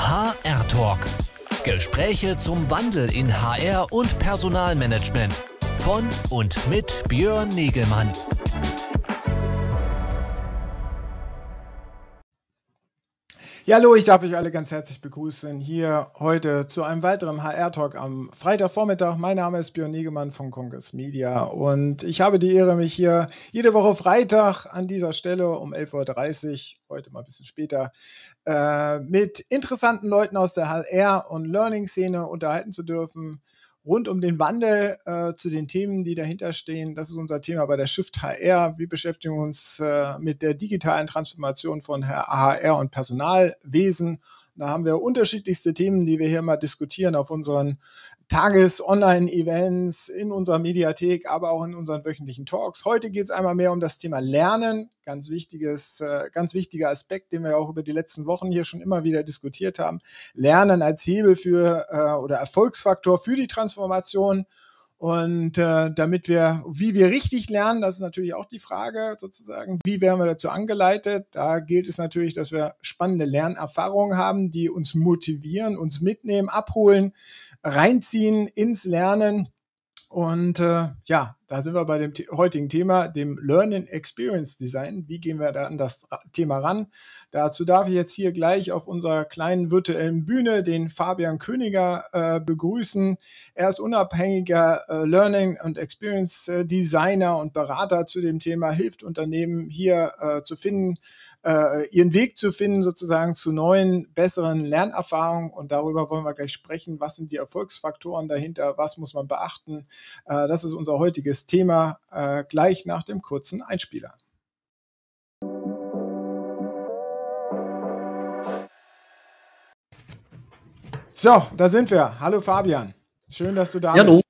HR Talk. Gespräche zum Wandel in HR und Personalmanagement. Von und mit Björn Negelmann. Ja, hallo, ich darf euch alle ganz herzlich begrüßen hier heute zu einem weiteren HR-Talk am Freitagvormittag. Mein Name ist Björn Negemann von Congress Media und ich habe die Ehre, mich hier jede Woche Freitag an dieser Stelle um 11.30 Uhr, heute mal ein bisschen später, äh, mit interessanten Leuten aus der HR- und Learning-Szene unterhalten zu dürfen rund um den Wandel äh, zu den Themen, die dahinter stehen. Das ist unser Thema bei der Shift HR. Wir beschäftigen uns äh, mit der digitalen Transformation von HR und Personalwesen. Da haben wir unterschiedlichste Themen, die wir hier mal diskutieren auf unseren Tages-Online-Events, in unserer Mediathek, aber auch in unseren wöchentlichen Talks. Heute geht es einmal mehr um das Thema Lernen, ganz wichtiges, äh, ganz wichtiger Aspekt, den wir auch über die letzten Wochen hier schon immer wieder diskutiert haben. Lernen als Hebel für äh, oder Erfolgsfaktor für die Transformation. Und äh, damit wir, wie wir richtig lernen, das ist natürlich auch die Frage sozusagen, wie werden wir dazu angeleitet? Da gilt es natürlich, dass wir spannende Lernerfahrungen haben, die uns motivieren, uns mitnehmen, abholen, reinziehen ins Lernen. Und äh, ja, da sind wir bei dem heutigen Thema, dem Learning Experience Design. Wie gehen wir da an das Thema ran? Dazu darf ich jetzt hier gleich auf unserer kleinen virtuellen Bühne den Fabian Königer äh, begrüßen. Er ist unabhängiger äh, Learning und Experience äh, Designer und Berater zu dem Thema, hilft Unternehmen hier äh, zu finden, äh, ihren Weg zu finden, sozusagen zu neuen, besseren Lernerfahrungen. Und darüber wollen wir gleich sprechen. Was sind die Erfolgsfaktoren dahinter? Was muss man beachten? Äh, das ist unser heutiges Thema äh, gleich nach dem kurzen Einspieler. So, da sind wir. Hallo Fabian. Schön, dass du da ja, bist.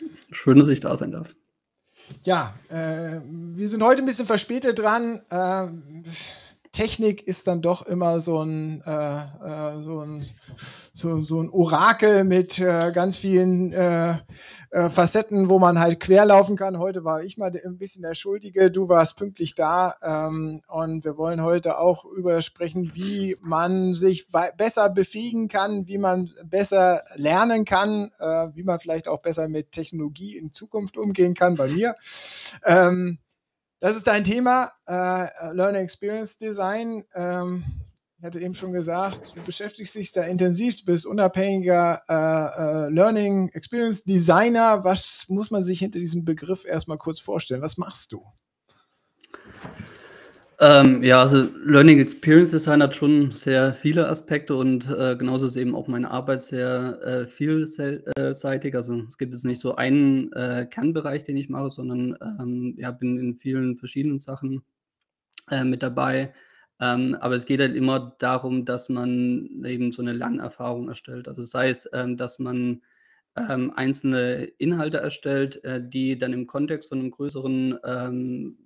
Hallo. Schön, dass ich da sein darf. Ja, äh, wir sind heute ein bisschen verspätet dran. Äh, Technik ist dann doch immer so ein, äh, äh, so ein, so, so ein Orakel mit äh, ganz vielen äh, äh, Facetten, wo man halt querlaufen kann. Heute war ich mal ein bisschen der Schuldige, du warst pünktlich da ähm, und wir wollen heute auch über sprechen, wie man sich besser befähigen kann, wie man besser lernen kann, äh, wie man vielleicht auch besser mit Technologie in Zukunft umgehen kann, bei mir. Ähm, das ist dein Thema, äh, Learning Experience Design. Ähm, ich hatte eben schon gesagt, du beschäftigst dich da intensiv, du bist unabhängiger äh, äh, Learning Experience Designer. Was muss man sich hinter diesem Begriff erstmal kurz vorstellen? Was machst du? Ähm, ja, also Learning Experience Design hat schon sehr viele Aspekte und äh, genauso ist eben auch meine Arbeit sehr äh, vielseitig. Also es gibt jetzt nicht so einen äh, Kernbereich, den ich mache, sondern ähm, ja, bin in vielen verschiedenen Sachen äh, mit dabei. Ähm, aber es geht halt immer darum, dass man eben so eine Lernerfahrung erstellt. Also sei es, ähm, dass man ähm, einzelne Inhalte erstellt, äh, die dann im Kontext von einem größeren ähm,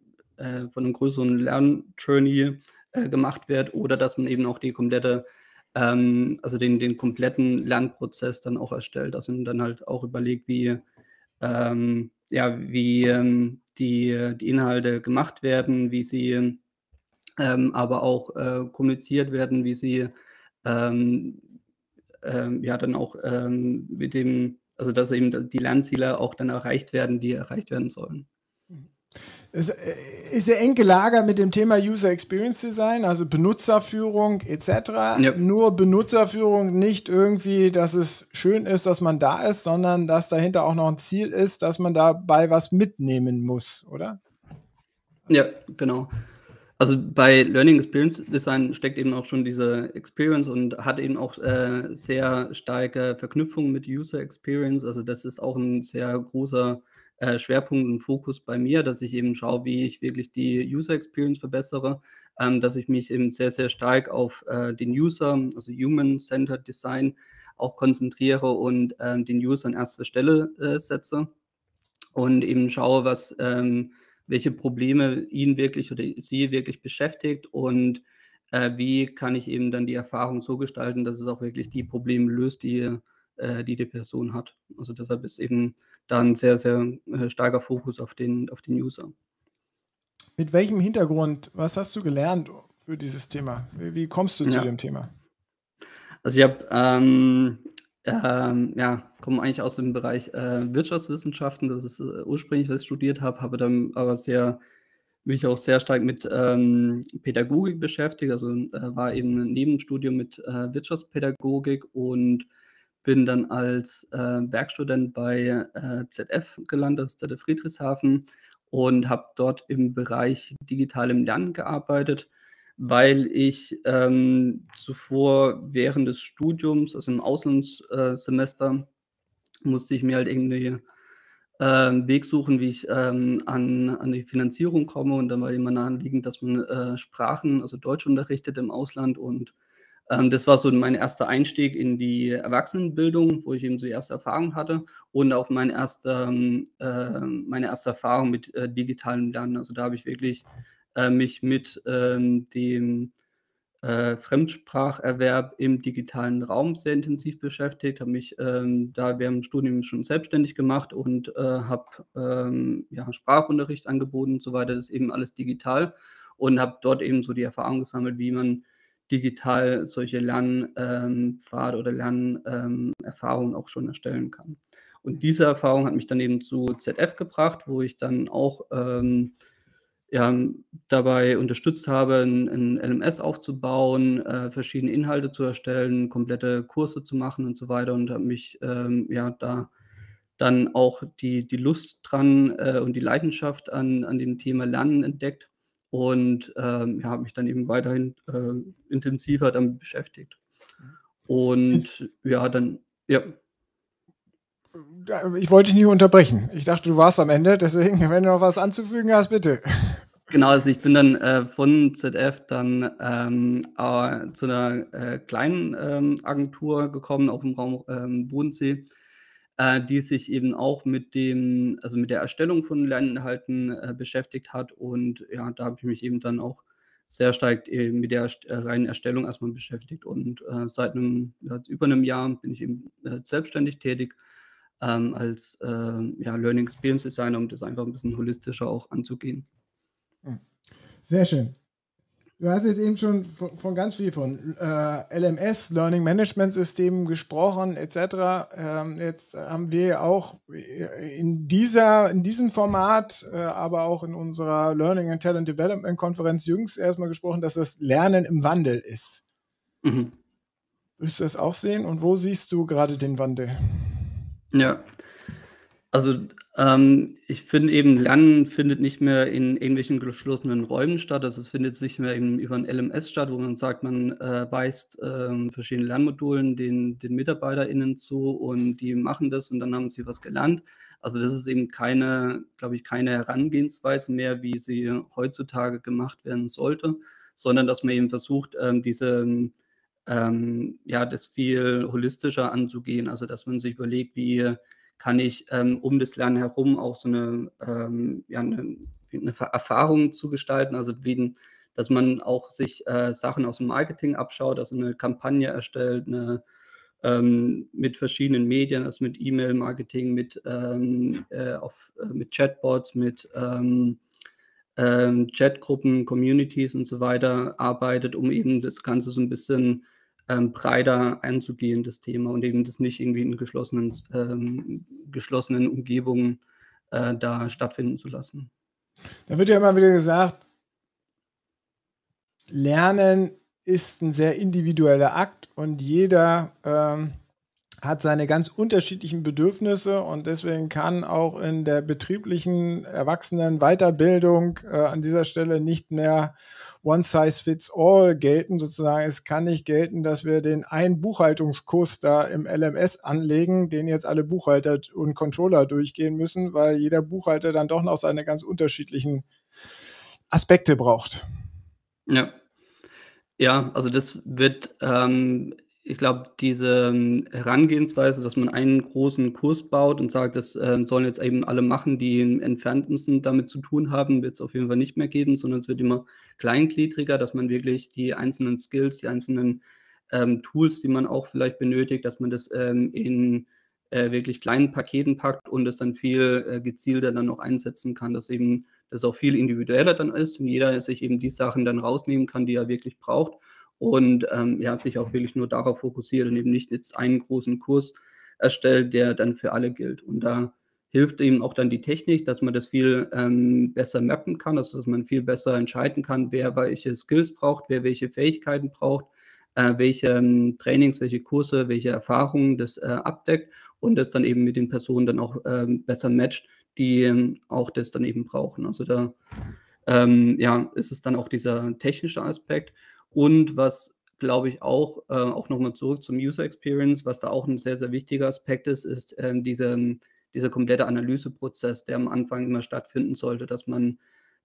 äh, von einem größeren Lernjourney äh, gemacht wird oder dass man eben auch die komplette, ähm, also den, den kompletten Lernprozess dann auch erstellt. Also dann halt auch überlegt, wie, ähm, ja, wie ähm, die, die Inhalte gemacht werden, wie sie ähm, aber auch äh, kommuniziert werden, wie sie ähm, ähm, ja dann auch mit dem, also dass eben die Lernziele auch dann erreicht werden, die erreicht werden sollen. Es äh, ist ja eng gelagert mit dem Thema User Experience Design, also Benutzerführung etc. Ja. Nur Benutzerführung nicht irgendwie, dass es schön ist, dass man da ist, sondern dass dahinter auch noch ein Ziel ist, dass man dabei was mitnehmen muss, oder? Ja, genau. Also bei Learning Experience Design steckt eben auch schon diese Experience und hat eben auch äh, sehr starke Verknüpfung mit User Experience. Also das ist auch ein sehr großer äh, Schwerpunkt und Fokus bei mir, dass ich eben schaue, wie ich wirklich die User Experience verbessere, ähm, dass ich mich eben sehr, sehr stark auf äh, den User, also Human-Centered Design, auch konzentriere und äh, den User an erster Stelle äh, setze und eben schaue, was, ähm, welche Probleme ihn wirklich oder sie wirklich beschäftigt und äh, wie kann ich eben dann die Erfahrung so gestalten, dass es auch wirklich die Probleme löst, die äh, die die Person hat. Also deshalb ist eben da ein sehr, sehr äh, starker Fokus auf den, auf den User. Mit welchem Hintergrund, was hast du gelernt für dieses Thema? Wie, wie kommst du ja. zu dem Thema? Also ich habe, ähm, ähm, ja, komme eigentlich aus dem Bereich äh, Wirtschaftswissenschaften. Das ist äh, ursprünglich, was ich studiert habe, habe dann aber sehr, mich auch sehr stark mit ähm, Pädagogik beschäftigt. Also äh, war eben ein Nebenstudium mit äh, Wirtschaftspädagogik und bin dann als äh, Werkstudent bei äh, ZF gelandet, ZF Friedrichshafen und habe dort im Bereich digitalem Lernen gearbeitet weil ich ähm, zuvor während des Studiums, also im Auslandssemester, musste ich mir halt irgendwie äh, Weg suchen, wie ich ähm, an, an die Finanzierung komme. Und dann war immer naheliegend, dass man äh, Sprachen, also Deutsch unterrichtet im Ausland. Und das war so mein erster Einstieg in die Erwachsenenbildung, wo ich eben so die erste Erfahrung hatte. Und auch mein erster, ähm, äh, meine erste Erfahrung mit äh, digitalem Lernen. Also da habe ich wirklich äh, mich mit ähm, dem äh, Fremdspracherwerb im digitalen Raum sehr intensiv beschäftigt, habe mich ähm, da während dem Studium schon selbstständig gemacht und äh, habe ähm, ja, Sprachunterricht angeboten und so weiter, das ist eben alles digital und habe dort eben so die Erfahrung gesammelt, wie man digital solche Lernpfade oder Lernerfahrungen auch schon erstellen kann. Und diese Erfahrung hat mich dann eben zu ZF gebracht, wo ich dann auch ähm, ja, dabei unterstützt habe, ein, ein LMS aufzubauen, äh, verschiedene Inhalte zu erstellen, komplette Kurse zu machen und so weiter und habe mich ähm, ja da dann auch die, die Lust dran äh, und die Leidenschaft an, an dem Thema Lernen entdeckt und ähm, ja, habe mich dann eben weiterhin äh, intensiver damit beschäftigt. Und ja, dann, ja. Ich wollte dich nicht unterbrechen. Ich dachte, du warst am Ende, deswegen, wenn du noch was anzufügen hast, bitte. Genau, also ich bin dann äh, von ZF dann ähm, äh, zu einer äh, kleinen ähm, Agentur gekommen, auch im Raum ähm, Bodensee, äh, die sich eben auch mit dem, also mit der Erstellung von Lerninhalten äh, beschäftigt hat. Und ja, da habe ich mich eben dann auch sehr stark äh, mit der reinen Erstellung erstmal beschäftigt. Und seit einem, ja, über einem Jahr bin ich eben selbstständig tätig ähm, als ja, Learning Experience Designer, um das einfach ein bisschen holistischer auch anzugehen. Sehr schön. Du hast jetzt eben schon von, von ganz viel von äh, LMS, Learning Management Systemen gesprochen, etc. Ähm, jetzt haben wir auch in, dieser, in diesem Format, äh, aber auch in unserer Learning and Talent Development Konferenz jüngst erstmal gesprochen, dass das Lernen im Wandel ist. Mhm. Willst du das auch sehen? Und wo siehst du gerade den Wandel? Ja, also ähm, ich finde eben, Lernen findet nicht mehr in irgendwelchen geschlossenen Räumen statt. Also es findet nicht mehr eben über ein LMS statt, wo man sagt, man äh, weist ähm, verschiedene Lernmodulen den, den MitarbeiterInnen zu und die machen das und dann haben sie was gelernt. Also das ist eben keine, glaube ich, keine Herangehensweise mehr, wie sie heutzutage gemacht werden sollte, sondern dass man eben versucht, ähm, diese ähm, ja, das viel holistischer anzugehen. Also dass man sich überlegt, wie kann ich ähm, um das Lernen herum auch so eine, ähm, ja, eine, eine, Erfahrung zu gestalten, also wie, dass man auch sich äh, Sachen aus dem Marketing abschaut, also eine Kampagne erstellt, eine, ähm, mit verschiedenen Medien, also mit E-Mail-Marketing, mit, ähm, äh, äh, mit Chatbots, mit ähm, ähm, Chatgruppen, Communities und so weiter arbeitet, um eben das Ganze so ein bisschen ähm, breiter einzugehen, das Thema, und eben das nicht irgendwie in geschlossenen, ähm, geschlossenen Umgebungen äh, da stattfinden zu lassen. Da wird ja immer wieder gesagt, Lernen ist ein sehr individueller Akt und jeder ähm, hat seine ganz unterschiedlichen Bedürfnisse und deswegen kann auch in der betrieblichen Erwachsenen-Weiterbildung äh, an dieser Stelle nicht mehr One Size Fits All gelten. Sozusagen, es kann nicht gelten, dass wir den einen Buchhaltungskurs da im LMS anlegen, den jetzt alle Buchhalter und Controller durchgehen müssen, weil jeder Buchhalter dann doch noch seine ganz unterschiedlichen Aspekte braucht. Ja. Ja, also das wird ähm, ich glaube, diese ähm, Herangehensweise, dass man einen großen Kurs baut und sagt, das äh, sollen jetzt eben alle machen, die im entferntesten damit zu tun haben, wird es auf jeden Fall nicht mehr geben, sondern es wird immer kleingliedriger, dass man wirklich die einzelnen Skills, die einzelnen ähm, Tools, die man auch vielleicht benötigt, dass man das ähm, in äh, wirklich kleinen Paketen packt und es dann viel äh, gezielter dann noch einsetzen kann, dass eben das auch viel individueller dann ist und jeder sich eben die Sachen dann rausnehmen kann, die er wirklich braucht und ähm, ja, sich auch wirklich nur darauf fokussiert und eben nicht jetzt einen großen Kurs erstellt, der dann für alle gilt. Und da hilft ihm auch dann die Technik, dass man das viel ähm, besser mappen kann, also dass man viel besser entscheiden kann, wer welche Skills braucht, wer welche Fähigkeiten braucht, äh, welche ähm, Trainings, welche Kurse, welche Erfahrungen das äh, abdeckt und das dann eben mit den Personen dann auch ähm, besser matcht, die ähm, auch das dann eben brauchen. Also da ähm, ja, ist es dann auch dieser technische Aspekt. Und was glaube ich auch, äh, auch nochmal zurück zum User Experience, was da auch ein sehr, sehr wichtiger Aspekt ist, ist ähm, diese, dieser komplette Analyseprozess, der am Anfang immer stattfinden sollte, dass man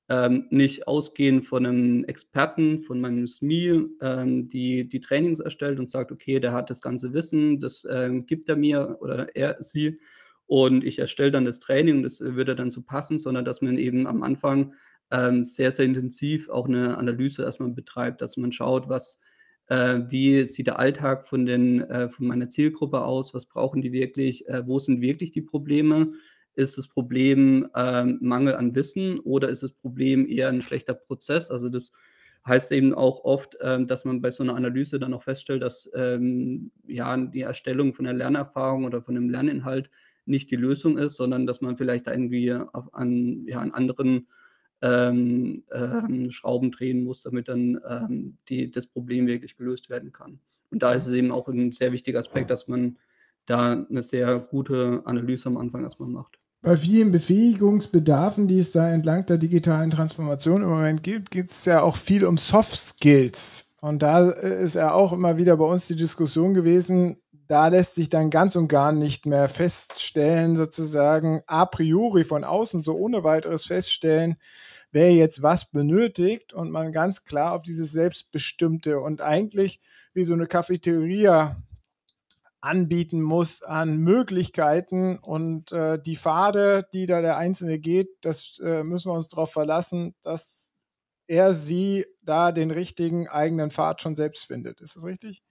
ähm, nicht ausgehend von einem Experten, von meinem SMI, ähm, die die Trainings erstellt und sagt, okay, der hat das ganze Wissen, das ähm, gibt er mir oder er, sie und ich erstelle dann das Training und das würde dann so passen, sondern dass man eben am Anfang ähm, sehr, sehr intensiv auch eine Analyse erstmal betreibt, dass man schaut, was, äh, wie sieht der Alltag von, den, äh, von meiner Zielgruppe aus, was brauchen die wirklich, äh, wo sind wirklich die Probleme, ist das Problem ähm, Mangel an Wissen oder ist das Problem eher ein schlechter Prozess? Also das heißt eben auch oft, ähm, dass man bei so einer Analyse dann auch feststellt, dass ähm, ja die Erstellung von einer Lernerfahrung oder von einem Lerninhalt nicht die Lösung ist, sondern dass man vielleicht irgendwie auf, an, ja, an anderen ähm, ähm, Schrauben drehen muss, damit dann ähm, die, das Problem wirklich gelöst werden kann. Und da ist es eben auch ein sehr wichtiger Aspekt, dass man da eine sehr gute Analyse am Anfang erstmal macht. Bei vielen Befähigungsbedarfen, die es da entlang der digitalen Transformation im Moment gibt, geht es ja auch viel um Soft Skills. Und da ist ja auch immer wieder bei uns die Diskussion gewesen, da lässt sich dann ganz und gar nicht mehr feststellen, sozusagen a priori von außen so ohne weiteres feststellen, wer jetzt was benötigt und man ganz klar auf dieses Selbstbestimmte und eigentlich wie so eine Cafeteria anbieten muss an Möglichkeiten und äh, die Pfade, die da der Einzelne geht, das äh, müssen wir uns darauf verlassen, dass er sie da den richtigen eigenen Pfad schon selbst findet. Ist das richtig?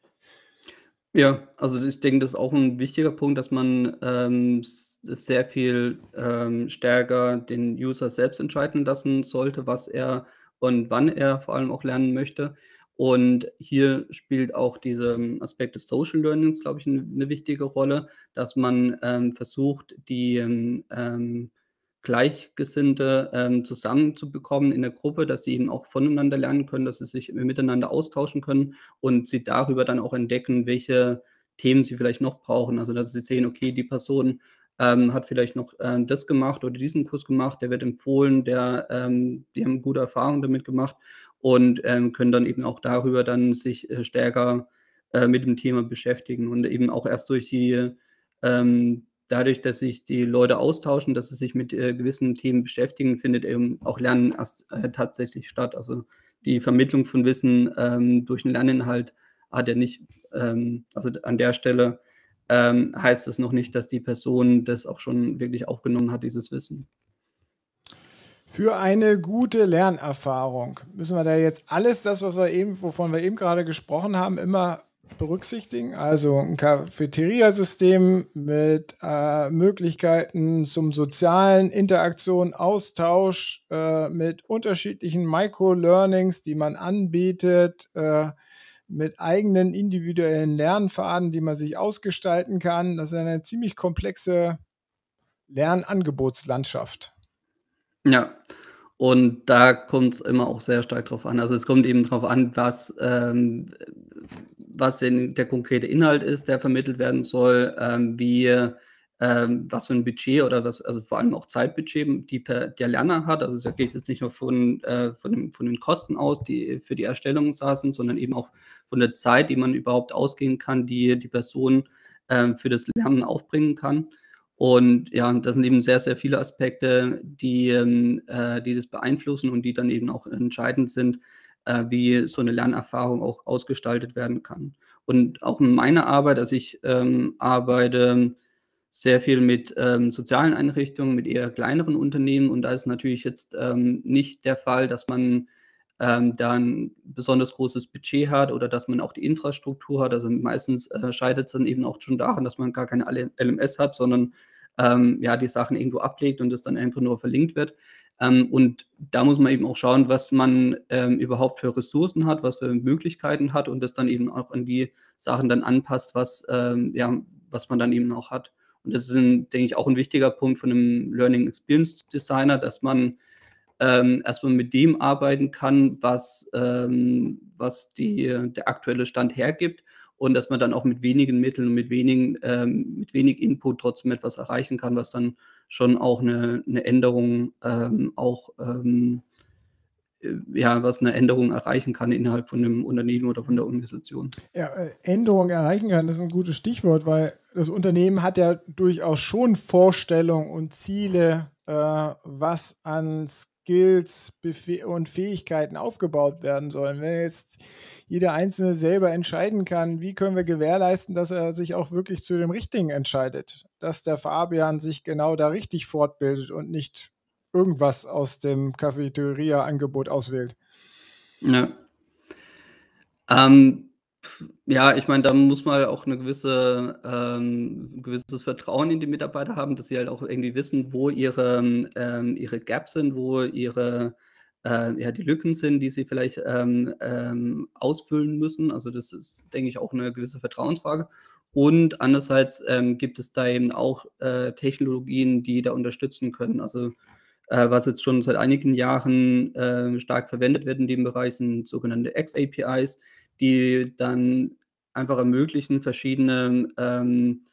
Ja, also ich denke, das ist auch ein wichtiger Punkt, dass man ähm, sehr viel ähm, stärker den User selbst entscheiden lassen sollte, was er und wann er vor allem auch lernen möchte. Und hier spielt auch dieser ähm, Aspekt des Social Learnings, glaube ich, eine, wichtige Rolle, dass man ähm, versucht, die ähm, ähm Gleichgesinnte ähm, zusammenzubekommen in der Gruppe, dass sie eben auch voneinander lernen können, dass sie sich miteinander austauschen können und sie darüber dann auch entdecken, welche Themen sie vielleicht noch brauchen. Also dass sie sehen, okay, die Person ähm, hat vielleicht noch äh, das gemacht oder diesen Kurs gemacht, der wird empfohlen, der, ähm, die haben gute Erfahrungen damit gemacht und ähm, können dann eben auch darüber dann sich äh, stärker äh, mit dem Thema beschäftigen und eben auch erst durch die ähm, dadurch, dass sich die Leute austauschen, dass sie sich mit äh, gewissen Themen beschäftigen, findet eben auch Lernen erst, äh, tatsächlich statt. Also die Vermittlung von Wissen ähm, durch einen Lerninhalt hat ja nicht, ähm, also an der Stelle ähm, heißt es noch nicht, dass die Person das auch schon wirklich aufgenommen hat, dieses Wissen. Für eine gute Lernerfahrung müssen wir da jetzt alles das, was wir eben, wovon wir eben gerade gesprochen haben, immer berücksichtigen. Also ein Cafeteria-System mit äh, Möglichkeiten zum sozialen Interaktion, Austausch, äh, mit unterschiedlichen Micro-Learnings, die man anbietet, äh, mit eigenen individuellen Lernfaden, die man sich ausgestalten kann. Das ist eine ziemlich komplexe Lernangebotslandschaft. Ja, und da kommt es immer auch sehr stark drauf an. Also es kommt eben drauf an, was ähm, was denn der konkrete Inhalt ist, der vermittelt werden soll, ähm, wie, ähm, was für ein Budget oder was, also vor allem auch Zeitbudget die per, der Lerner hat. Also da gehe ich jetzt nicht nur von, äh, von, dem, von den Kosten aus, die für die Erstellung sind, sondern eben auch von der Zeit, die man überhaupt ausgehen kann, die die Person äh, für das Lernen aufbringen kann. Und ja, das sind eben sehr, sehr viele Aspekte, die, ähm, äh, die das beeinflussen und die dann eben auch entscheidend sind, äh, wie so eine Lernerfahrung auch ausgestaltet werden kann. Und auch in meiner Arbeit, also ich ähm, arbeite sehr viel mit ähm, sozialen Einrichtungen, mit eher kleineren Unternehmen und da ist natürlich jetzt ähm, nicht der Fall, dass man ähm, da ein besonders großes Budget hat oder dass man auch die Infrastruktur hat. Also meistens äh, scheitert es dann eben auch schon daran, dass man gar keine LMS hat, sondern ähm, ja, die Sachen irgendwo ablegt und es dann einfach nur verlinkt wird. Ähm, und da muss man eben auch schauen, was man ähm, überhaupt für Ressourcen hat, was für Möglichkeiten hat und das dann eben auch an die Sachen dann anpasst, was, ähm, ja, was man dann eben auch hat. Und das ist, ein, denke ich, auch ein wichtiger Punkt von einem Learning Experience Designer, dass man ähm, erstmal mit dem arbeiten kann, was, ähm, was die, der aktuelle Stand hergibt und dass man dann auch mit wenigen Mitteln und mit, wenigen, ähm, mit wenig Input trotzdem etwas erreichen kann, was dann schon auch eine, eine Änderung ähm, auch ähm, äh, ja, was eine Änderung erreichen kann innerhalb von einem Unternehmen oder von der Organisation. Ja, äh, Änderung erreichen kann, das ist ein gutes Stichwort, weil das Unternehmen hat ja durchaus schon Vorstellungen und Ziele, äh, was an Skills und Fähigkeiten aufgebaut werden sollen. Wenn jetzt jeder Einzelne selber entscheiden kann, wie können wir gewährleisten, dass er sich auch wirklich zu dem Richtigen entscheidet, dass der Fabian sich genau da richtig fortbildet und nicht irgendwas aus dem Cafeteria-Angebot auswählt. Ja. Ähm, ja, ich meine, da muss man auch eine gewisse, ähm, gewisses Vertrauen in die Mitarbeiter haben, dass sie halt auch irgendwie wissen, wo ihre, ähm, ihre Gaps sind, wo ihre äh, ja, die Lücken sind, die sie vielleicht ähm, ähm, ausfüllen müssen. Also das ist, denke ich, auch eine gewisse Vertrauensfrage. Und andererseits ähm, gibt es da eben auch äh, Technologien, die da unterstützen können. Also äh, was jetzt schon seit einigen Jahren äh, stark verwendet wird in dem Bereich, sind sogenannte X-APIs, die dann einfach ermöglichen, verschiedene, ähm,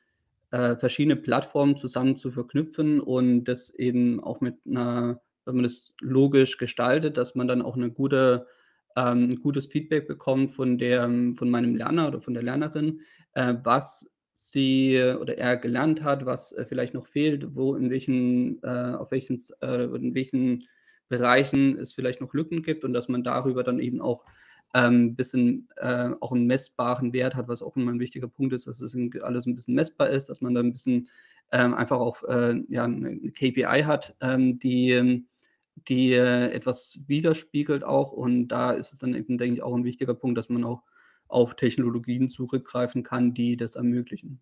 äh, verschiedene Plattformen zusammen zu verknüpfen und das eben auch mit einer wenn man das logisch gestaltet, dass man dann auch eine gute, ähm, ein gutes Feedback bekommt von, der, von meinem Lerner oder von der Lernerin, äh, was sie oder er gelernt hat, was äh, vielleicht noch fehlt, wo in welchen, äh, auf welchen, äh, in welchen Bereichen es vielleicht noch Lücken gibt und dass man darüber dann eben auch ähm, bisschen äh, auch einen messbaren Wert hat, was auch immer ein wichtiger Punkt ist, dass es alles ein bisschen messbar ist, dass man da ein bisschen ähm, einfach auch äh, ja, eine KPI hat, ähm, die ähm, die äh, etwas widerspiegelt auch. Und da ist es dann eben, denke ich, auch ein wichtiger Punkt, dass man auch auf Technologien zurückgreifen kann, die das ermöglichen.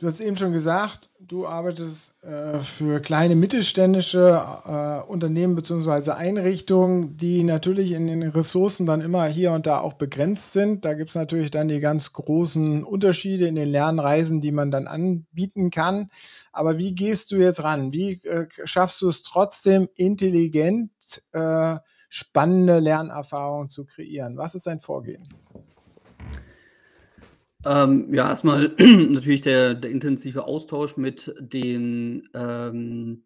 Du hast eben schon gesagt, du arbeitest äh, für kleine mittelständische äh, Unternehmen bzw. Einrichtungen, die natürlich in den Ressourcen dann immer hier und da auch begrenzt sind. Da gibt es natürlich dann die ganz großen Unterschiede in den Lernreisen, die man dann anbieten kann. Aber wie gehst du jetzt ran? Wie äh, schaffst du es trotzdem intelligent, äh, spannende Lernerfahrungen zu kreieren? Was ist dein Vorgehen? Ähm, ja, erstmal natürlich der der intensive Austausch mit den, ähm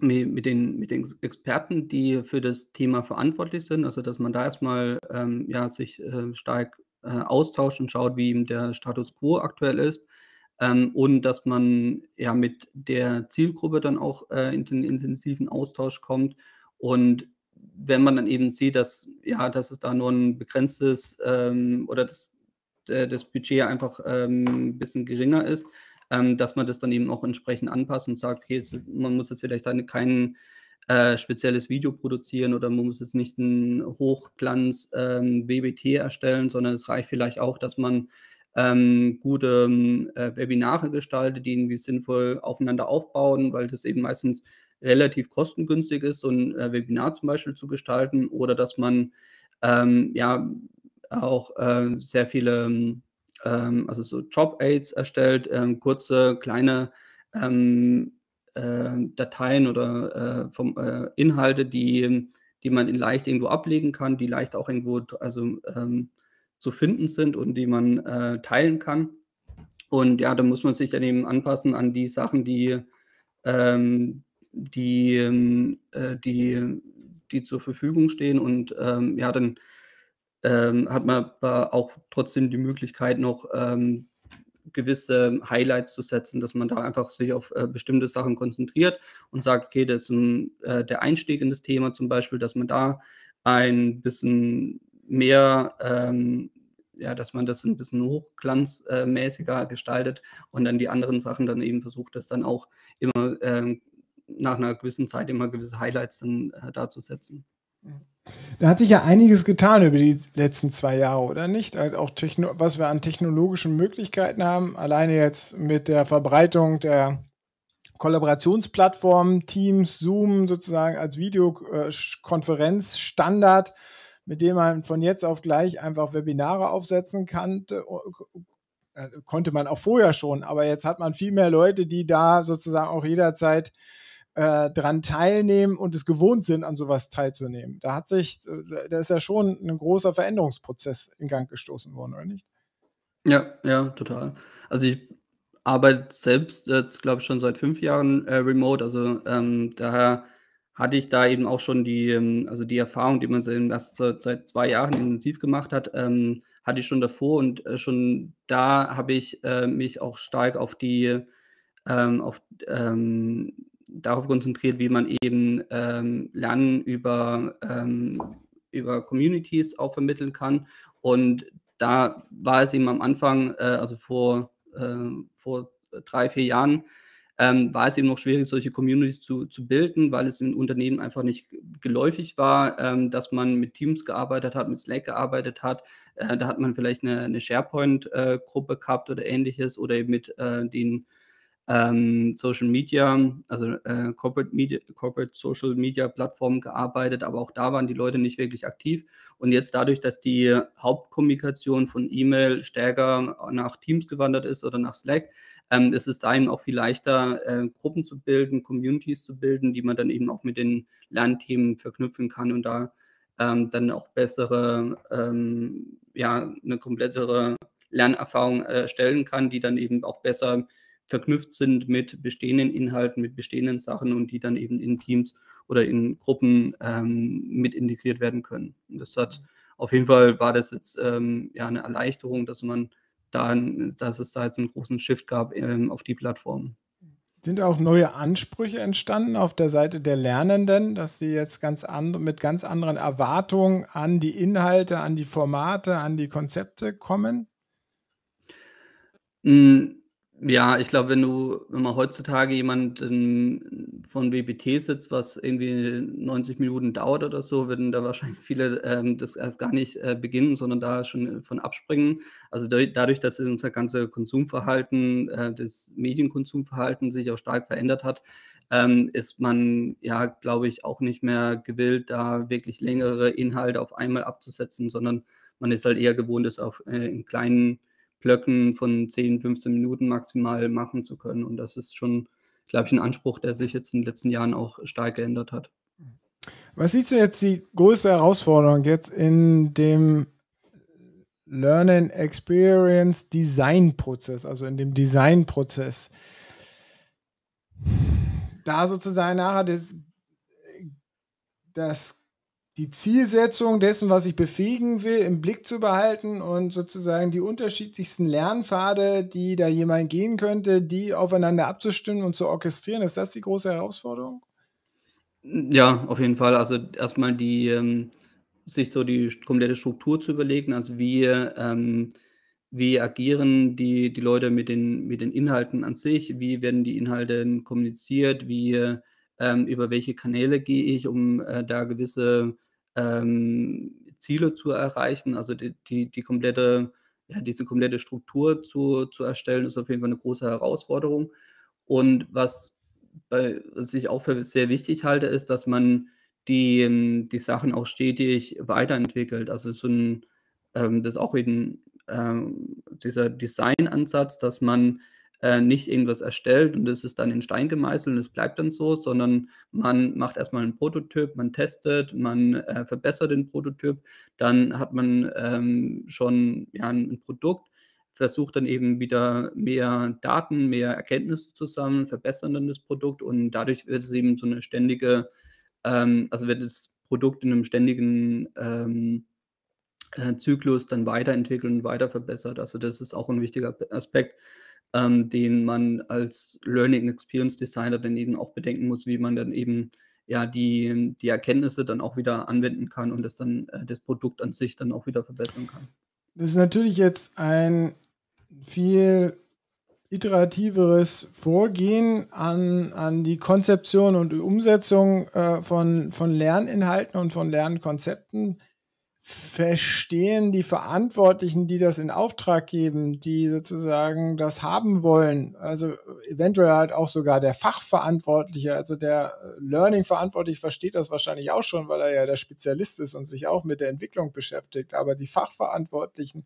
mit den mit den Experten, die für das Thema verantwortlich sind. Also, dass man da erstmal ähm, ja, sich, äh, stark, äh, austauscht und schaut, wie eben der Status quo aktuell ist. Ähm, und dass man ja mit der Zielgruppe dann auch, äh, in den intensiven Austausch kommt. Und wenn man dann eben sieht, dass ja, dass es da nur ein begrenztes, ähm oder dass äh, das Budget einfach ähm, ein bisschen geringer ist, ähm, dass man das dann eben auch entsprechend anpasst und sagt, okay, es, man muss jetzt vielleicht eine, kein äh, spezielles Video produzieren oder man muss jetzt nicht ein Hochglanz ähm, WBT erstellen, sondern es reicht vielleicht auch, dass man ähm, gute äh, Webinare gestaltet, die irgendwie sinnvoll aufeinander aufbauen, weil das eben meistens relativ kostengünstig ist, so ein äh, Webinar zum Beispiel zu gestalten oder dass man ähm, ja auch äh, sehr viele, ähm, also so Job-Aids erstellt, ähm, kurze, kleine ähm, äh, Dateien oder äh, vom, äh, Inhalte, die, die man leicht irgendwo ablegen kann, die leicht auch irgendwo also, ähm, zu finden sind und die man äh, teilen kann. Und ja, da muss man sich dann eben anpassen an die Sachen, die, ähm, die, ähm, äh, die, die zur Verfügung stehen. Und ähm, ja, dann ähm, hat man aber auch trotzdem die Möglichkeit, noch ähm, gewisse Highlights zu setzen, dass man da einfach sich auf äh, bestimmte Sachen konzentriert und sagt, okay, das ist ein, äh, der Einstieg in das Thema zum Beispiel, dass man da ein bisschen mehr, ähm, ja, dass man das ein bisschen hochglanzmäßiger äh, gestaltet und dann die anderen Sachen dann eben versucht, das dann auch immer ähm, nach einer gewissen Zeit immer gewisse Highlights dann äh, darzusetzen. Da hat sich ja einiges getan über die letzten zwei Jahre, oder nicht? Also auch Techno was wir an technologischen Möglichkeiten haben, alleine jetzt mit der Verbreitung der Kollaborationsplattformen, Teams, Zoom sozusagen als Videokonferenzstandard, mit dem man von jetzt auf gleich einfach Webinare aufsetzen kann, äh, konnte man auch vorher schon, aber jetzt hat man viel mehr Leute, die da sozusagen auch jederzeit äh, dran teilnehmen und es gewohnt sind, an sowas teilzunehmen. Da hat sich, äh, da ist ja schon ein großer Veränderungsprozess in Gang gestoßen worden, oder nicht? Ja, ja, total. Also ich arbeite selbst jetzt, glaube ich, schon seit fünf Jahren äh, remote. Also ähm, daher hatte ich da eben auch schon die, ähm, also die Erfahrung, die man erst seit zwei Jahren intensiv gemacht hat, ähm, hatte ich schon davor und äh, schon da habe ich äh, mich auch stark auf die, ähm, auf, ähm, darauf konzentriert, wie man eben ähm, Lernen über, ähm, über Communities auch vermitteln kann. Und da war es eben am Anfang, äh, also vor, äh, vor drei, vier Jahren, ähm, war es eben noch schwierig, solche Communities zu, zu bilden, weil es in Unternehmen einfach nicht geläufig war, ähm, dass man mit Teams gearbeitet hat, mit Slack gearbeitet hat. Äh, da hat man vielleicht eine, eine SharePoint-Gruppe äh, gehabt oder ähnliches oder eben mit äh, den ähm, Social Media, also äh, Corporate, Media, Corporate Social Media Plattformen gearbeitet, aber auch da waren die Leute nicht wirklich aktiv. Und jetzt dadurch, dass die Hauptkommunikation von E-Mail stärker nach Teams gewandert ist oder nach Slack, ähm, ist es da eben auch viel leichter, äh, Gruppen zu bilden, Communities zu bilden, die man dann eben auch mit den Lernthemen verknüpfen kann und da ähm, dann auch bessere, ähm, ja, eine komplettere Lernerfahrung äh, stellen kann, die dann eben auch besser verknüpft sind mit bestehenden Inhalten, mit bestehenden Sachen und die dann eben in Teams oder in Gruppen ähm, mit integriert werden können. Und das hat auf jeden Fall war das jetzt ähm, ja eine Erleichterung, dass man da, dass es da jetzt einen großen Shift gab ähm, auf die Plattform. Sind auch neue Ansprüche entstanden auf der Seite der Lernenden, dass sie jetzt ganz mit ganz anderen Erwartungen an die Inhalte, an die Formate, an die Konzepte kommen? Mm, ja, ich glaube, wenn du wenn man heutzutage jemanden von WBT sitzt, was irgendwie 90 Minuten dauert oder so, würden da wahrscheinlich viele, ähm, das erst gar nicht, äh, beginnen, sondern da schon von abspringen. Also dadurch, dass unser ganze Konsumverhalten, äh, das Medienkonsumverhalten sich auch stark verändert hat, ähm, ist man ja, glaube ich, auch nicht mehr gewillt, da wirklich längere Inhalte auf einmal abzusetzen, sondern man ist halt eher gewohnt, es auf äh, in kleinen Blöcken von 10, 15 Minuten maximal machen zu können. Und das ist schon, glaube ich, ein Anspruch, der sich jetzt in den letzten Jahren auch stark geändert hat. Was siehst du jetzt die größte Herausforderung jetzt in dem Learning Experience Design Prozess, also in dem Design Prozess? Da sozusagen nachher das, das die Zielsetzung dessen, was ich befähigen will, im Blick zu behalten und sozusagen die unterschiedlichsten Lernpfade, die da jemand gehen könnte, die aufeinander abzustimmen und zu orchestrieren. Ist das die große Herausforderung? Ja, auf jeden Fall. Also erstmal die, ähm, sich so die komplette Struktur zu überlegen, also wie, ähm, wie agieren die, die Leute mit den, mit den Inhalten an sich, wie werden die Inhalte kommuniziert, wie ähm, über welche Kanäle gehe ich, um äh, da gewisse ähm, Ziele zu erreichen. Also die, die, die komplette, ja, diese komplette Struktur zu, zu erstellen, ist auf jeden Fall eine große Herausforderung. Und was, bei, was ich auch für sehr wichtig halte, ist, dass man die, ähm, die Sachen auch stetig weiterentwickelt. Also so ein, ähm, das ist auch eben ähm, dieser Designansatz, dass man äh, nicht irgendwas erstellt und es ist dann in Stein gemeißelt und es bleibt dann so, sondern man macht erstmal einen Prototyp, man testet, man äh, verbessert den Prototyp, dann hat man ähm, schon ja, ein Produkt, versucht dann eben wieder mehr Daten, mehr Erkenntnisse zusammen, verbessern dann das Produkt und dadurch wird es eben so eine ständige, ähm, also wird das Produkt in einem ständigen ähm, äh, Zyklus dann weiterentwickelt und weiter verbessert. Also das ist auch ein wichtiger Aspekt, ähm, den man als Learning Experience Designer dann eben auch bedenken muss, wie man dann eben ja die, die Erkenntnisse dann auch wieder anwenden kann und das dann äh, das Produkt an sich dann auch wieder verbessern kann. Das ist natürlich jetzt ein viel iterativeres Vorgehen an, an die Konzeption und die Umsetzung äh, von, von Lerninhalten und von Lernkonzepten. Verstehen die Verantwortlichen, die das in Auftrag geben, die sozusagen das haben wollen, also eventuell halt auch sogar der Fachverantwortliche, also der Learning-Verantwortliche versteht das wahrscheinlich auch schon, weil er ja der Spezialist ist und sich auch mit der Entwicklung beschäftigt, aber die Fachverantwortlichen,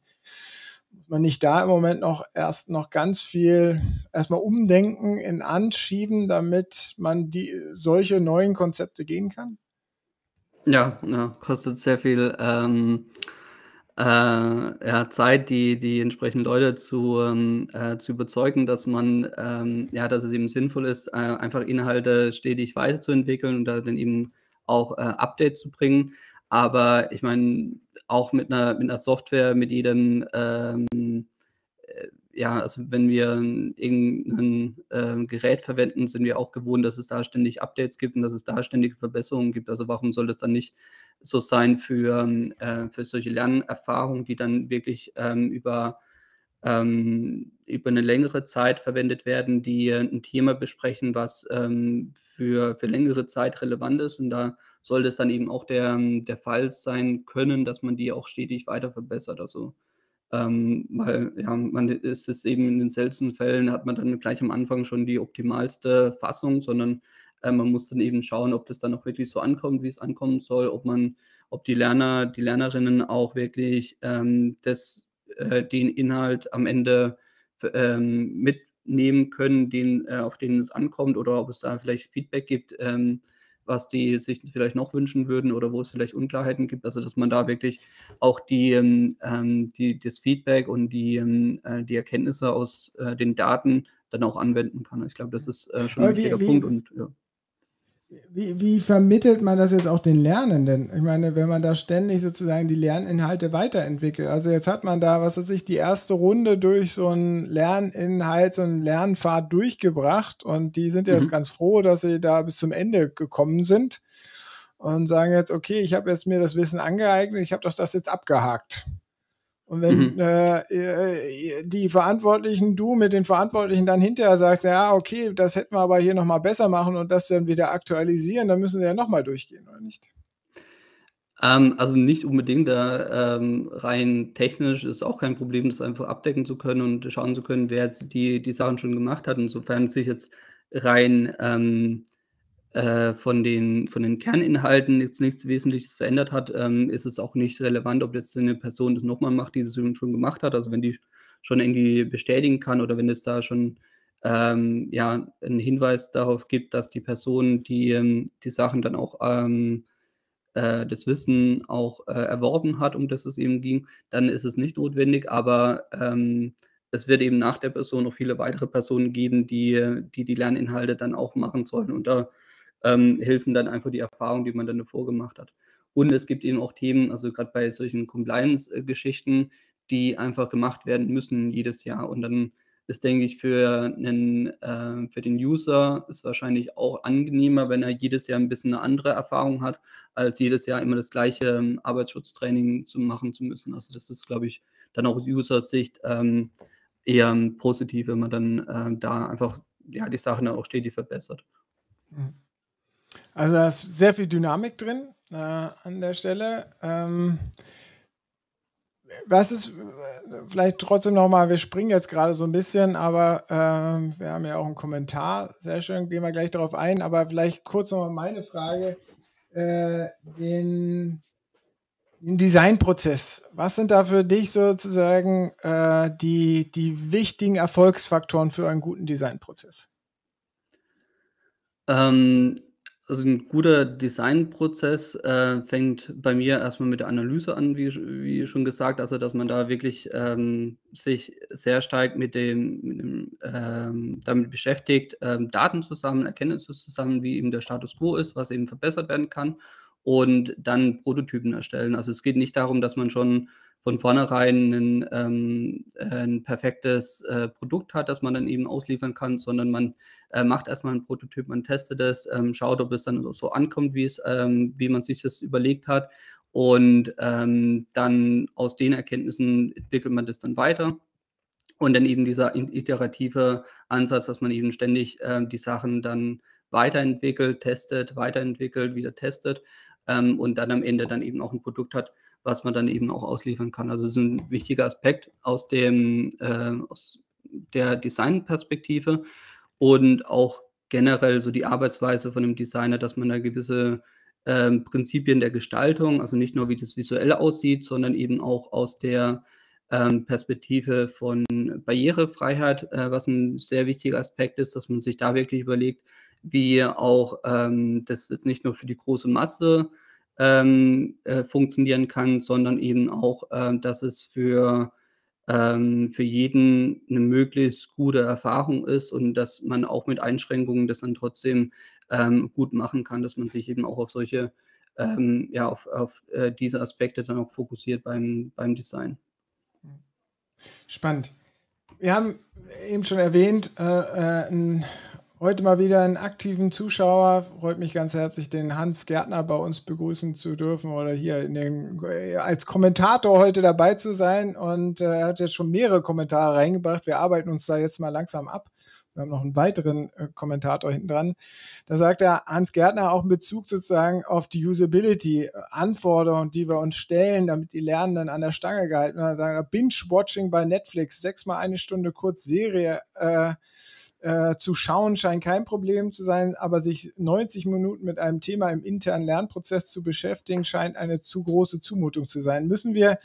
muss man nicht da im Moment noch erst noch ganz viel erstmal umdenken, in anschieben, damit man die solche neuen Konzepte gehen kann? Ja, ja, kostet sehr viel, ähm, äh, ja, Zeit, die die entsprechenden Leute zu, ähm, äh, zu überzeugen, dass man, ähm, ja, dass es eben sinnvoll ist, äh, einfach Inhalte stetig weiterzuentwickeln und da dann eben auch äh, Updates zu bringen. Aber ich meine, auch mit einer, mit einer Software, mit jedem ähm, ja, also wenn wir irgendein äh, Gerät verwenden, sind wir auch gewohnt, dass es da ständig Updates gibt und dass es da ständige Verbesserungen gibt. Also warum soll das dann nicht so sein für, äh, für solche Lernerfahrungen, die dann wirklich ähm, über, ähm, über eine längere Zeit verwendet werden, die ein Thema besprechen, was ähm, für, für längere Zeit relevant ist. Und da sollte es dann eben auch der, der Fall sein können, dass man die auch stetig weiter verbessert. Also ähm, weil ja, man ist es eben in den seltensten Fällen hat man dann gleich am Anfang schon die optimalste Fassung, sondern äh, man muss dann eben schauen, ob das dann auch wirklich so ankommt, wie es ankommen soll, ob man, ob die Lerner, die Lernerinnen auch wirklich ähm, das, äh, den Inhalt am Ende ähm, mitnehmen können, den, äh, auf den es ankommt, oder ob es da vielleicht Feedback gibt. Ähm, was die sich vielleicht noch wünschen würden oder wo es vielleicht Unklarheiten gibt. Also dass man da wirklich auch die, ähm, ähm die das Feedback und die, ähm, äh, die Erkenntnisse aus äh, den Daten dann auch anwenden kann. Ich glaube, das ist äh, schon ein wichtiger Punkt. Und, ja. Wie, wie vermittelt man das jetzt auch den Lernenden? Ich meine, wenn man da ständig sozusagen die Lerninhalte weiterentwickelt. Also jetzt hat man da, was weiß ich, die erste Runde durch so einen Lerninhalt, so einen Lernpfad durchgebracht und die sind jetzt mhm. ganz froh, dass sie da bis zum Ende gekommen sind und sagen jetzt, okay, ich habe jetzt mir das Wissen angeeignet, ich habe das, das jetzt abgehakt. Und wenn mhm. äh, äh, die Verantwortlichen, du mit den Verantwortlichen dann hinterher sagst, ja, okay, das hätten wir aber hier nochmal besser machen und das dann wieder aktualisieren, dann müssen sie ja nochmal durchgehen, oder nicht? Ähm, also nicht unbedingt, da ähm, rein technisch ist auch kein Problem, das einfach abdecken zu können und schauen zu können, wer jetzt die, die Sachen schon gemacht hat. Insofern sich jetzt rein ähm, äh, von den, von den Kerninhalten jetzt nichts Wesentliches verändert hat, ähm, ist es auch nicht relevant, ob jetzt eine Person das nochmal macht, die es schon gemacht hat. Also wenn die schon irgendwie bestätigen kann oder wenn es da schon ähm, ja, einen Hinweis darauf gibt, dass die Person die, ähm, die Sachen dann auch ähm, äh, das Wissen auch äh, erworben hat, um das es eben ging, dann ist es nicht notwendig, aber ähm, es wird eben nach der Person noch viele weitere Personen geben, die die, die Lerninhalte dann auch machen sollen. Und da ähm, helfen dann einfach die Erfahrungen, die man dann davor gemacht hat. Und es gibt eben auch Themen, also gerade bei solchen Compliance-Geschichten, die einfach gemacht werden müssen jedes Jahr. Und dann ist, denke ich, für, einen, äh, für den User ist wahrscheinlich auch angenehmer, wenn er jedes Jahr ein bisschen eine andere Erfahrung hat, als jedes Jahr immer das gleiche ähm, Arbeitsschutztraining zu machen zu müssen. Also das ist, glaube ich, dann auch aus User-Sicht ähm, eher positiv, wenn man dann äh, da einfach ja, die Sachen auch stetig verbessert. Mhm. Also da ist sehr viel Dynamik drin äh, an der Stelle. Ähm, was ist vielleicht trotzdem nochmal, wir springen jetzt gerade so ein bisschen, aber ähm, wir haben ja auch einen Kommentar, sehr schön, gehen wir gleich darauf ein, aber vielleicht kurz nochmal meine Frage, äh, den, den Designprozess, was sind da für dich sozusagen äh, die, die wichtigen Erfolgsfaktoren für einen guten Designprozess? Ähm, also ein guter Designprozess, äh, fängt bei mir erstmal mit der Analyse an, wie wie schon gesagt, also, dass man da wirklich, ähm, sich sehr stark mit dem mit dem, ähm damit beschäftigt, ähm, Daten zu sammeln, Erkenntnisse zu sammeln, wie eben der Status quo ist, was eben verbessert werden kann und dann Prototypen erstellen. Also, es geht nicht darum, dass man schon von vornherein ein, ähm, ein perfektes äh, Produkt hat, das man dann eben ausliefern kann, sondern man äh, macht erstmal ein Prototyp, man testet es, ähm, schaut, ob es dann so ankommt, wie es, ähm, wie man sich das überlegt hat. Und ähm, dann aus den Erkenntnissen entwickelt man das dann weiter. Und dann eben dieser iterative Ansatz, dass man eben ständig äh, die Sachen dann weiterentwickelt, testet, weiterentwickelt, wieder testet ähm, und dann am Ende dann eben auch ein Produkt hat, was man dann eben auch ausliefern kann. Also es ist ein wichtiger Aspekt aus dem äh, aus der Designperspektive und auch generell so die Arbeitsweise von dem Designer, dass man da gewisse ähm, Prinzipien der Gestaltung, also nicht nur wie das visuell aussieht, sondern eben auch aus der ähm, Perspektive von Barrierefreiheit, äh, was ein sehr wichtiger Aspekt ist, dass man sich da wirklich überlegt, wie auch ähm, das jetzt nicht nur für die große Masse ähm, äh, funktionieren kann, sondern eben auch, äh, dass es für, ähm, für jeden eine möglichst gute Erfahrung ist und dass man auch mit Einschränkungen das dann trotzdem ähm, gut machen kann, dass man sich eben auch auf solche, ähm, ja, auf, auf äh, diese Aspekte dann auch fokussiert beim, beim Design. Spannend. Wir haben eben schon erwähnt, äh, äh, ein, heute mal wieder einen aktiven Zuschauer. Freut mich ganz herzlich, den Hans Gärtner bei uns begrüßen zu dürfen oder hier den, als Kommentator heute dabei zu sein. Und äh, er hat jetzt schon mehrere Kommentare reingebracht. Wir arbeiten uns da jetzt mal langsam ab. Wir haben noch einen weiteren äh, Kommentator hinten dran. Da sagt er, Hans Gärtner auch in Bezug sozusagen auf die Usability-Anforderungen, die wir uns stellen, damit die Lernenden an der Stange gehalten werden. Binge-Watching bei Netflix, sechsmal eine Stunde kurz Serie äh, äh, zu schauen, scheint kein Problem zu sein, aber sich 90 Minuten mit einem Thema im internen Lernprozess zu beschäftigen, scheint eine zu große Zumutung zu sein. Müssen wir,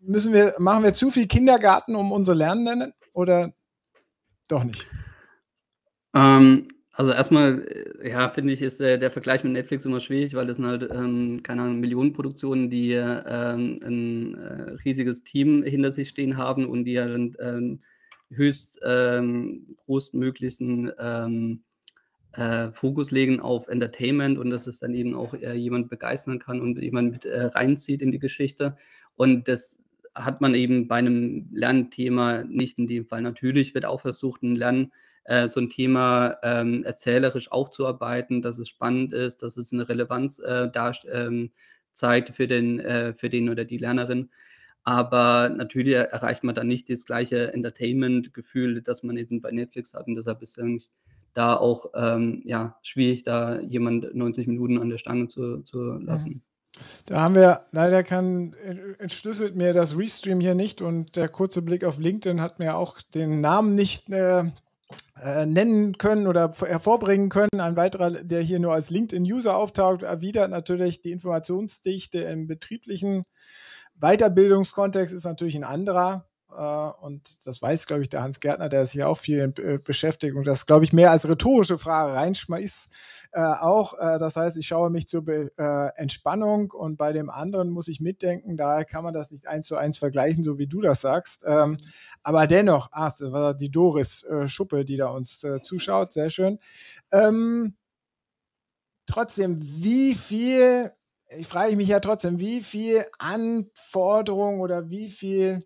müssen wir, machen wir zu viel Kindergarten um unsere Lernenden oder doch nicht? Ähm, also erstmal, äh, ja, finde ich, ist äh, der Vergleich mit Netflix immer schwierig, weil das sind halt, ähm, keine Ahnung, Millionenproduktionen, die ähm, ein äh, riesiges Team hinter sich stehen haben und die ja dann ähm, höchst ähm, großmöglichen ähm, äh, Fokus legen auf Entertainment und dass es dann eben auch äh, jemand begeistern kann und jemand mit äh, reinzieht in die Geschichte. Und das hat man eben bei einem Lernthema nicht in dem Fall. Natürlich wird auch versucht, ein Lernen äh, so ein Thema ähm, erzählerisch aufzuarbeiten, dass es spannend ist, dass es eine Relevanz äh, darst, ähm, zeigt für den, äh, für den oder die Lernerin. Aber natürlich erreicht man dann nicht das gleiche Entertainment-Gefühl, das man eben bei Netflix hat. Und deshalb ist es da auch ähm, ja, schwierig, da jemand 90 Minuten an der Stange zu, zu lassen. Da haben wir, leider kann, entschlüsselt mir das Restream hier nicht und der kurze Blick auf LinkedIn hat mir auch den Namen nicht äh, äh, nennen können oder hervorbringen können. Ein weiterer, der hier nur als LinkedIn-User auftaucht, erwidert natürlich die Informationsdichte im betrieblichen Weiterbildungskontext ist natürlich ein anderer. Äh, und das weiß, glaube ich, der Hans Gärtner, der ist hier auch viel äh, beschäftigt und das, glaube ich, mehr als rhetorische Frage reinschmeißt äh, auch. Äh, das heißt, ich schaue mich zur äh, Entspannung und bei dem anderen muss ich mitdenken. Daher kann man das nicht eins zu eins vergleichen, so wie du das sagst. Ähm, aber dennoch, ah, das war die Doris äh, Schuppe, die da uns zuschaut. Sehr schön. Ähm, trotzdem, wie viel ich frage mich ja trotzdem, wie viel Anforderung oder wie viel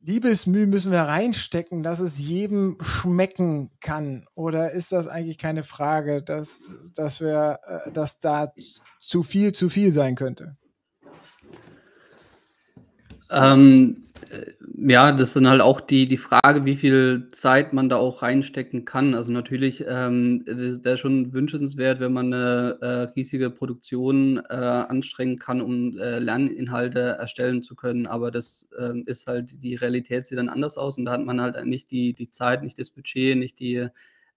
Liebesmüh müssen wir reinstecken, dass es jedem schmecken kann? Oder ist das eigentlich keine Frage, dass, dass, wir, äh, dass da zu viel zu viel sein könnte? Ähm, äh, ja, das sind halt auch die, die Frage, wie viel Zeit man da auch reinstecken kann. Also natürlich ähm, wäre schon wünschenswert, wenn man eine äh, riesige Produktion äh, anstrengen kann, um äh, Lerninhalte erstellen zu können. Aber das ähm, ist halt, die Realität sieht dann anders aus und da hat man halt nicht die, die Zeit, nicht das Budget, nicht die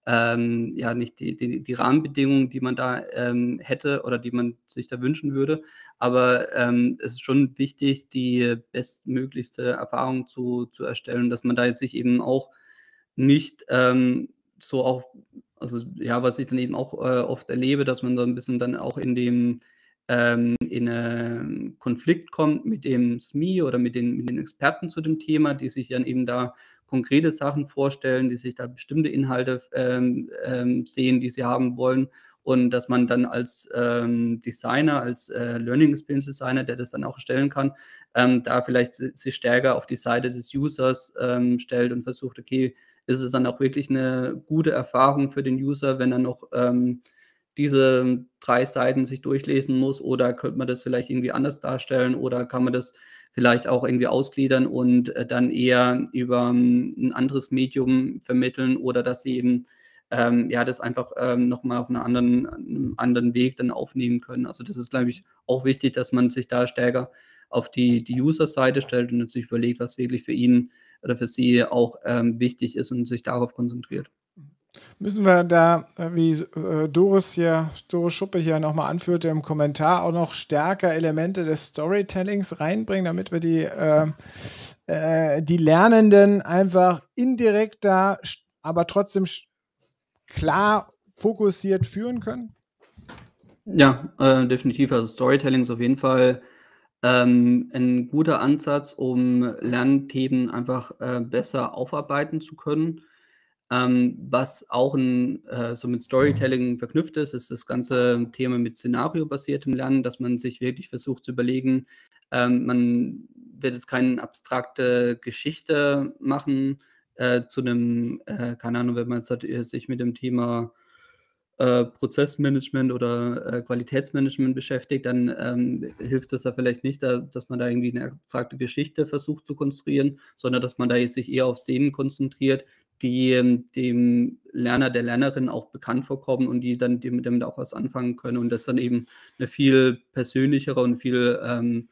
ähm, ja nicht die, die, die, Rahmenbedingungen, die man da ähm, hätte oder die man sich da wünschen würde. Aber ähm, es ist schon wichtig, die bestmöglichste Erfahrung zu, zu erstellen, dass man da jetzt sich eben auch nicht ähm, so auch, also ja, was ich dann eben auch äh, oft erlebe, dass man so ein bisschen dann auch in dem ähm, in einen Konflikt kommt mit dem SMI oder mit den, mit den Experten zu dem Thema, die sich dann eben da konkrete Sachen vorstellen, die sich da bestimmte Inhalte ähm, ähm, sehen, die sie haben wollen. Und dass man dann als ähm, Designer, als äh, Learning Experience Designer, der das dann auch stellen kann, ähm, da vielleicht sich stärker auf die Seite des Users ähm, stellt und versucht, okay, ist es dann auch wirklich eine gute Erfahrung für den User, wenn er noch ähm, diese drei Seiten sich durchlesen muss oder könnte man das vielleicht irgendwie anders darstellen oder kann man das vielleicht auch irgendwie ausgliedern und äh, dann eher über ähm, ein anderes Medium vermitteln oder dass sie eben ähm, ja, das einfach ähm, nochmal auf einer anderen, einem anderen Weg dann aufnehmen können. Also das ist, glaube ich, auch wichtig, dass man sich da stärker auf die, die User-Seite stellt und sich überlegt, was wirklich für ihn oder für sie auch ähm, wichtig ist und sich darauf konzentriert. Müssen wir da, äh, wie äh, Doris hier, Doris Schuppe hier nochmal anführte im Kommentar, auch noch stärker Elemente des Storytellings reinbringen, damit wir die, äh, äh, die Lernenden einfach indirekt da, aber trotzdem klar fokussiert führen können? Ja, äh, definitiv. Also Storytelling ist auf jeden Fall ähm, ein guter Ansatz, um Lernthemen einfach äh, besser aufarbeiten zu können. Ähm, was auch ein, äh, so mit Storytelling verknüpft ist, ist das ganze Thema mit szenariobasiertem Lernen, dass man sich wirklich versucht zu überlegen, ähm, man wird jetzt keine abstrakte Geschichte machen äh, zu einem, äh, keine Ahnung, wenn man äh, sich mit dem Thema äh, Prozessmanagement oder äh, Qualitätsmanagement beschäftigt, dann ähm, hilft es da vielleicht nicht, da, dass man da irgendwie eine abstrakte Geschichte versucht zu konstruieren, sondern dass man da jetzt sich eher auf Szenen konzentriert, die ähm, dem Lerner, der Lernerin auch bekannt vorkommen und die dann damit, auch was anfangen können und das dann eben eine viel persönlichere und viel ähm,